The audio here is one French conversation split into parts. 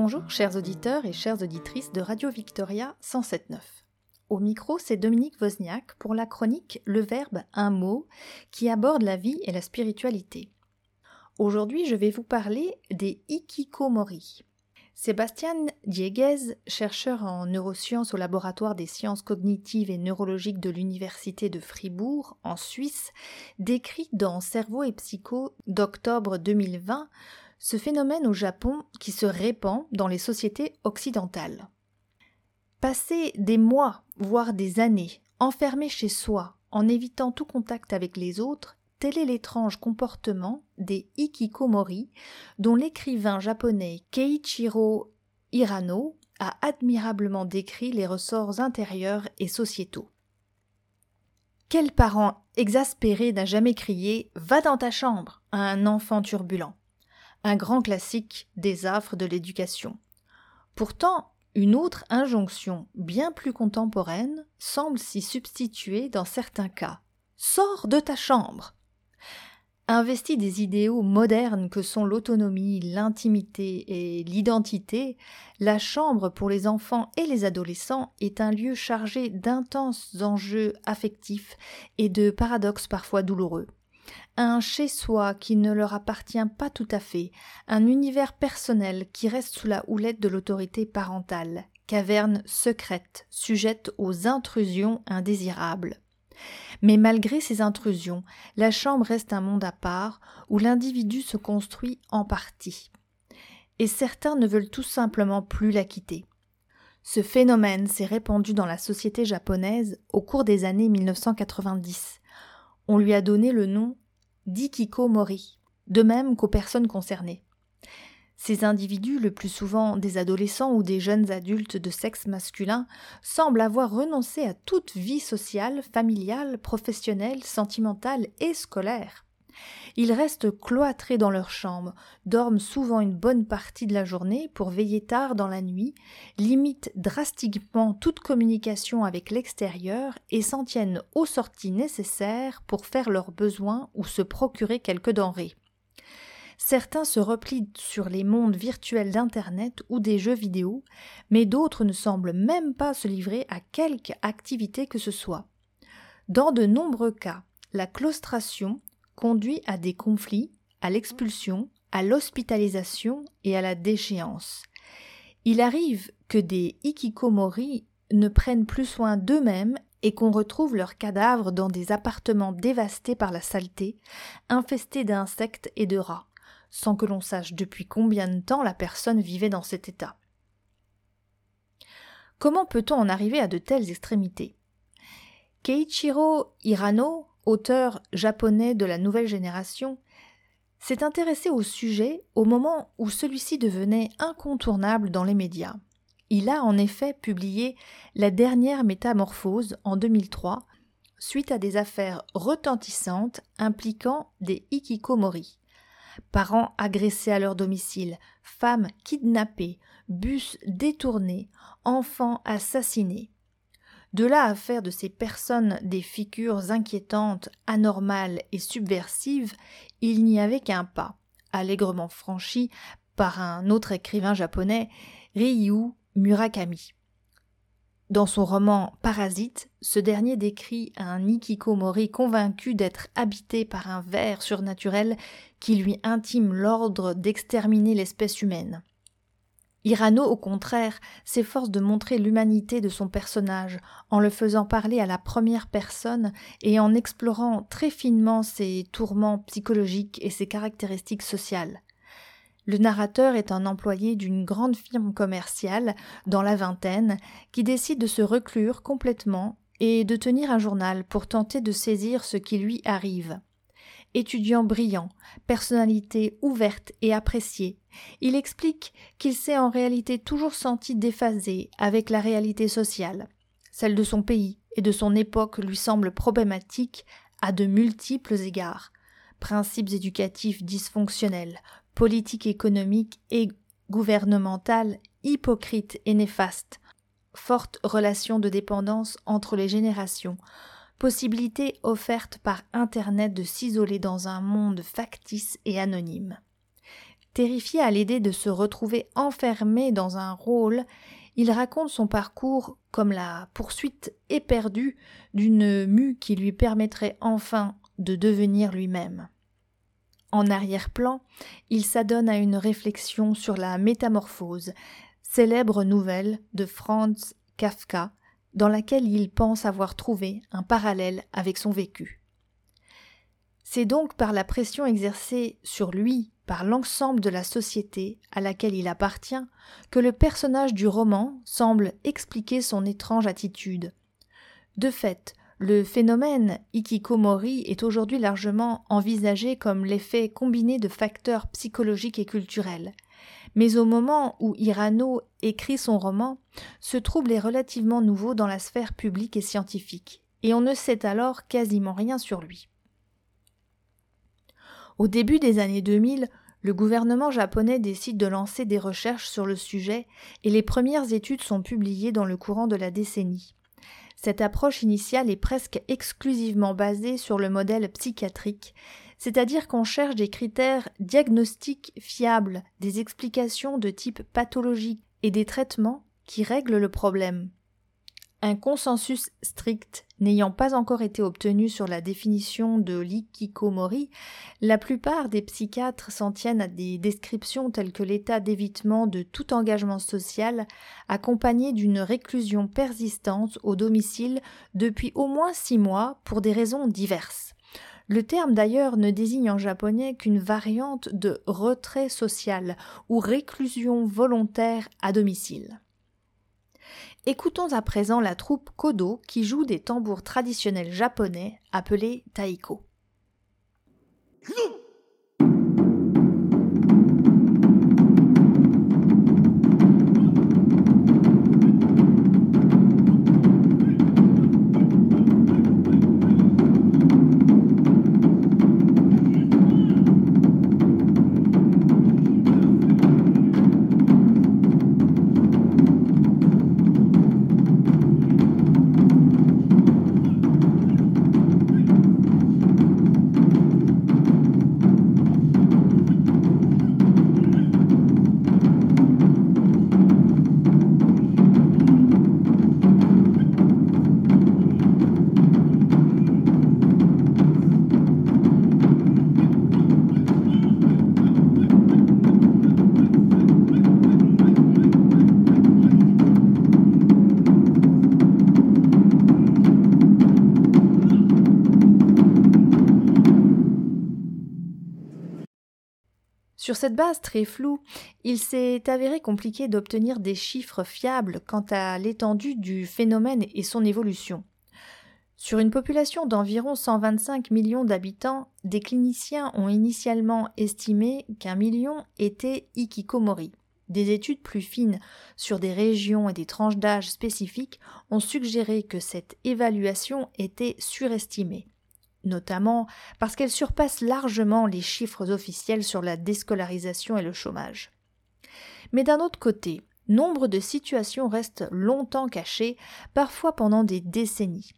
Bonjour chers auditeurs et chères auditrices de Radio Victoria 107.9. Au micro, c'est Dominique Wozniak pour la chronique Le Verbe, un mot qui aborde la vie et la spiritualité. Aujourd'hui, je vais vous parler des Ikikomori. Sébastien Dieguez, chercheur en neurosciences au laboratoire des sciences cognitives et neurologiques de l'Université de Fribourg, en Suisse, décrit dans Cerveau et Psycho d'octobre 2020 ce phénomène au Japon qui se répand dans les sociétés occidentales. Passer des mois, voire des années, enfermé chez soi, en évitant tout contact avec les autres, Tel est l'étrange comportement des Ikikomori, dont l'écrivain japonais Keiichiro Hirano a admirablement décrit les ressorts intérieurs et sociétaux. Quel parent exaspéré n'a jamais crié Va dans ta chambre à un enfant turbulent Un grand classique des affres de l'éducation. Pourtant, une autre injonction, bien plus contemporaine, semble s'y substituer dans certains cas. Sors de ta chambre Investi des idéaux modernes que sont l'autonomie, l'intimité et l'identité, la chambre pour les enfants et les adolescents est un lieu chargé d'intenses enjeux affectifs et de paradoxes parfois douloureux. Un chez-soi qui ne leur appartient pas tout à fait, un univers personnel qui reste sous la houlette de l'autorité parentale, caverne secrète, sujette aux intrusions indésirables. Mais malgré ces intrusions, la chambre reste un monde à part où l'individu se construit en partie. Et certains ne veulent tout simplement plus la quitter. Ce phénomène s'est répandu dans la société japonaise au cours des années 1990. On lui a donné le nom d'Ikikomori, de même qu'aux personnes concernées. Ces individus, le plus souvent des adolescents ou des jeunes adultes de sexe masculin, semblent avoir renoncé à toute vie sociale, familiale, professionnelle, sentimentale et scolaire. Ils restent cloîtrés dans leur chambre, dorment souvent une bonne partie de la journée pour veiller tard dans la nuit, limitent drastiquement toute communication avec l'extérieur et s'en tiennent aux sorties nécessaires pour faire leurs besoins ou se procurer quelques denrées. Certains se replient sur les mondes virtuels d'Internet ou des jeux vidéo, mais d'autres ne semblent même pas se livrer à quelque activité que ce soit. Dans de nombreux cas, la claustration conduit à des conflits, à l'expulsion, à l'hospitalisation et à la déchéance. Il arrive que des ikikomori ne prennent plus soin d'eux-mêmes et qu'on retrouve leurs cadavres dans des appartements dévastés par la saleté, infestés d'insectes et de rats sans que l'on sache depuis combien de temps la personne vivait dans cet état. Comment peut-on en arriver à de telles extrémités? Keiichiro Hirano, auteur japonais de la nouvelle génération, s'est intéressé au sujet au moment où celui-ci devenait incontournable dans les médias. Il a en effet publié La dernière métamorphose en 2003, suite à des affaires retentissantes impliquant des hikikomori parents agressés à leur domicile, femmes kidnappées, bus détournés, enfants assassinés. De là à faire de ces personnes des figures inquiétantes, anormales et subversives, il n'y avait qu'un pas, allègrement franchi par un autre écrivain japonais, Ryu Murakami. Dans son roman Parasite, ce dernier décrit un Nikikomori convaincu d'être habité par un ver surnaturel qui lui intime l'ordre d'exterminer l'espèce humaine. Hirano, au contraire, s'efforce de montrer l'humanité de son personnage en le faisant parler à la première personne et en explorant très finement ses tourments psychologiques et ses caractéristiques sociales. Le narrateur est un employé d'une grande firme commerciale dans la vingtaine qui décide de se reclure complètement et de tenir un journal pour tenter de saisir ce qui lui arrive. Étudiant brillant, personnalité ouverte et appréciée, il explique qu'il s'est en réalité toujours senti déphasé avec la réalité sociale. Celle de son pays et de son époque lui semble problématique à de multiples égards. Principes éducatifs dysfonctionnels, politique économique et gouvernementale hypocrite et néfaste, forte relation de dépendance entre les générations, possibilité offerte par Internet de s'isoler dans un monde factice et anonyme. Terrifié à l'idée de se retrouver enfermé dans un rôle, il raconte son parcours comme la poursuite éperdue d'une mue qui lui permettrait enfin de devenir lui-même. En arrière-plan, il s'adonne à une réflexion sur la métamorphose, célèbre nouvelle de Franz Kafka, dans laquelle il pense avoir trouvé un parallèle avec son vécu. C'est donc par la pression exercée sur lui par l'ensemble de la société à laquelle il appartient que le personnage du roman semble expliquer son étrange attitude. De fait, le phénomène ikikomori est aujourd'hui largement envisagé comme l'effet combiné de facteurs psychologiques et culturels. Mais au moment où Hirano écrit son roman, ce trouble est relativement nouveau dans la sphère publique et scientifique, et on ne sait alors quasiment rien sur lui. Au début des années 2000, le gouvernement japonais décide de lancer des recherches sur le sujet et les premières études sont publiées dans le courant de la décennie. Cette approche initiale est presque exclusivement basée sur le modèle psychiatrique, c'est-à-dire qu'on cherche des critères diagnostiques fiables, des explications de type pathologique et des traitements qui règlent le problème. Un consensus strict n'ayant pas encore été obtenu sur la définition de l'ikikomori, la plupart des psychiatres s'en tiennent à des descriptions telles que l'état d'évitement de tout engagement social accompagné d'une réclusion persistante au domicile depuis au moins six mois pour des raisons diverses. Le terme d'ailleurs ne désigne en japonais qu'une variante de retrait social ou réclusion volontaire à domicile. Écoutons à présent la troupe Kodo qui joue des tambours traditionnels japonais appelés taiko. Sur cette base très floue, il s'est avéré compliqué d'obtenir des chiffres fiables quant à l'étendue du phénomène et son évolution. Sur une population d'environ 125 millions d'habitants, des cliniciens ont initialement estimé qu'un million était ikikomori. Des études plus fines sur des régions et des tranches d'âge spécifiques ont suggéré que cette évaluation était surestimée notamment parce qu'elle surpasse largement les chiffres officiels sur la déscolarisation et le chômage. Mais d'un autre côté, nombre de situations restent longtemps cachées, parfois pendant des décennies.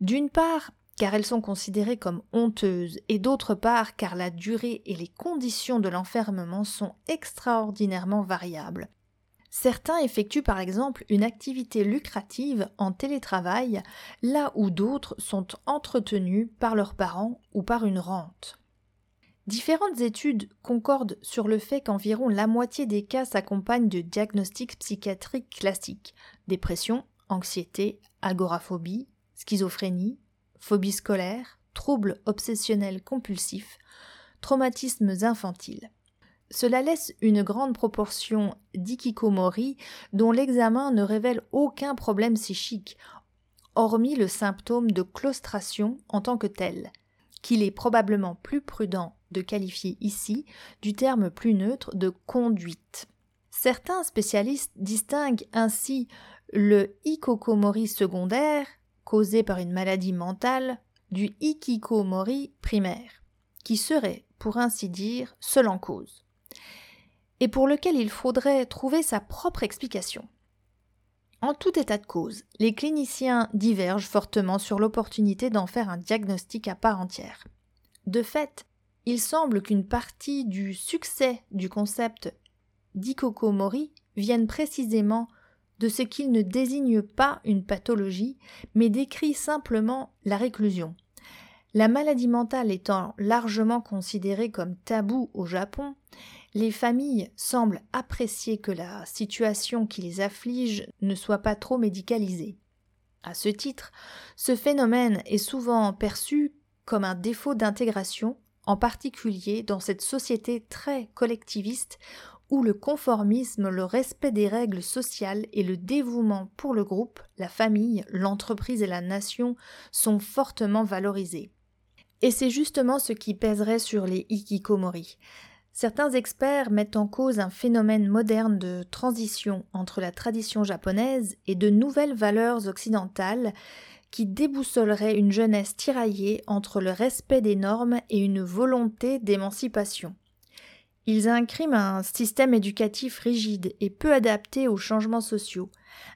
D'une part, car elles sont considérées comme honteuses, et d'autre part car la durée et les conditions de l'enfermement sont extraordinairement variables, Certains effectuent par exemple une activité lucrative en télétravail, là où d'autres sont entretenus par leurs parents ou par une rente. Différentes études concordent sur le fait qu'environ la moitié des cas s'accompagnent de diagnostics psychiatriques classiques dépression, anxiété, agoraphobie, schizophrénie, phobie scolaire, troubles obsessionnels compulsifs, traumatismes infantiles. Cela laisse une grande proportion d'ikikomori dont l'examen ne révèle aucun problème psychique, hormis le symptôme de claustration en tant que tel, qu'il est probablement plus prudent de qualifier ici du terme plus neutre de conduite. Certains spécialistes distinguent ainsi le ikokomori secondaire, causé par une maladie mentale, du ikikomori primaire, qui serait, pour ainsi dire, seul en cause et pour lequel il faudrait trouver sa propre explication. En tout état de cause, les cliniciens divergent fortement sur l'opportunité d'en faire un diagnostic à part entière. De fait, il semble qu'une partie du succès du concept d'Ikokomori vienne précisément de ce qu'il ne désigne pas une pathologie, mais décrit simplement la réclusion. La maladie mentale étant largement considérée comme tabou au Japon, les familles semblent apprécier que la situation qui les afflige ne soit pas trop médicalisée. À ce titre, ce phénomène est souvent perçu comme un défaut d'intégration, en particulier dans cette société très collectiviste où le conformisme, le respect des règles sociales et le dévouement pour le groupe, la famille, l'entreprise et la nation sont fortement valorisés. Et c'est justement ce qui pèserait sur les hikikomori. Certains experts mettent en cause un phénomène moderne de transition entre la tradition japonaise et de nouvelles valeurs occidentales qui déboussolerait une jeunesse tiraillée entre le respect des normes et une volonté d'émancipation. Ils incriment un système éducatif rigide et peu adapté aux changements sociaux,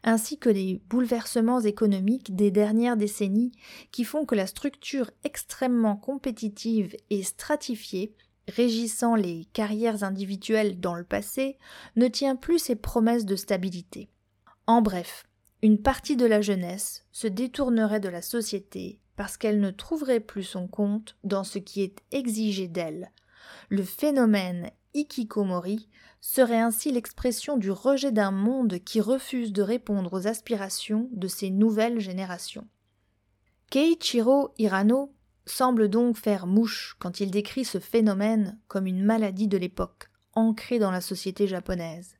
ainsi que les bouleversements économiques des dernières décennies qui font que la structure extrêmement compétitive et stratifiée régissant les carrières individuelles dans le passé ne tient plus ses promesses de stabilité. En bref, une partie de la jeunesse se détournerait de la société parce qu'elle ne trouverait plus son compte dans ce qui est exigé d'elle. Le phénomène Ikikomori serait ainsi l'expression du rejet d'un monde qui refuse de répondre aux aspirations de ces nouvelles générations. Keiichiro Hirano semble donc faire mouche quand il décrit ce phénomène comme une maladie de l'époque, ancrée dans la société japonaise.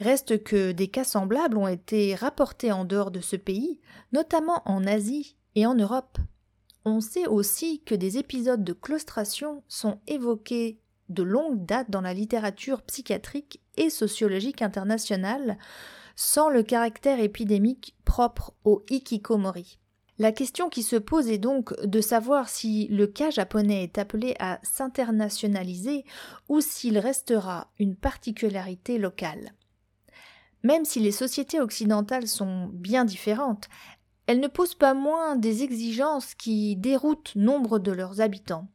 Reste que des cas semblables ont été rapportés en dehors de ce pays, notamment en Asie et en Europe. On sait aussi que des épisodes de claustration sont évoqués de longue date dans la littérature psychiatrique et sociologique internationale, sans le caractère épidémique propre au hikikomori. La question qui se pose est donc de savoir si le cas japonais est appelé à s'internationaliser ou s'il restera une particularité locale. Même si les sociétés occidentales sont bien différentes, elles ne posent pas moins des exigences qui déroutent nombre de leurs habitants.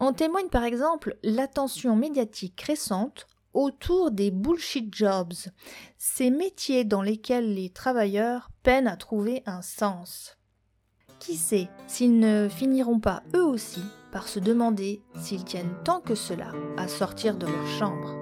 En témoigne par exemple l'attention médiatique récente autour des bullshit jobs, ces métiers dans lesquels les travailleurs peinent à trouver un sens. Qui sait s'ils ne finiront pas eux aussi par se demander s'ils tiennent tant que cela à sortir de leur chambre.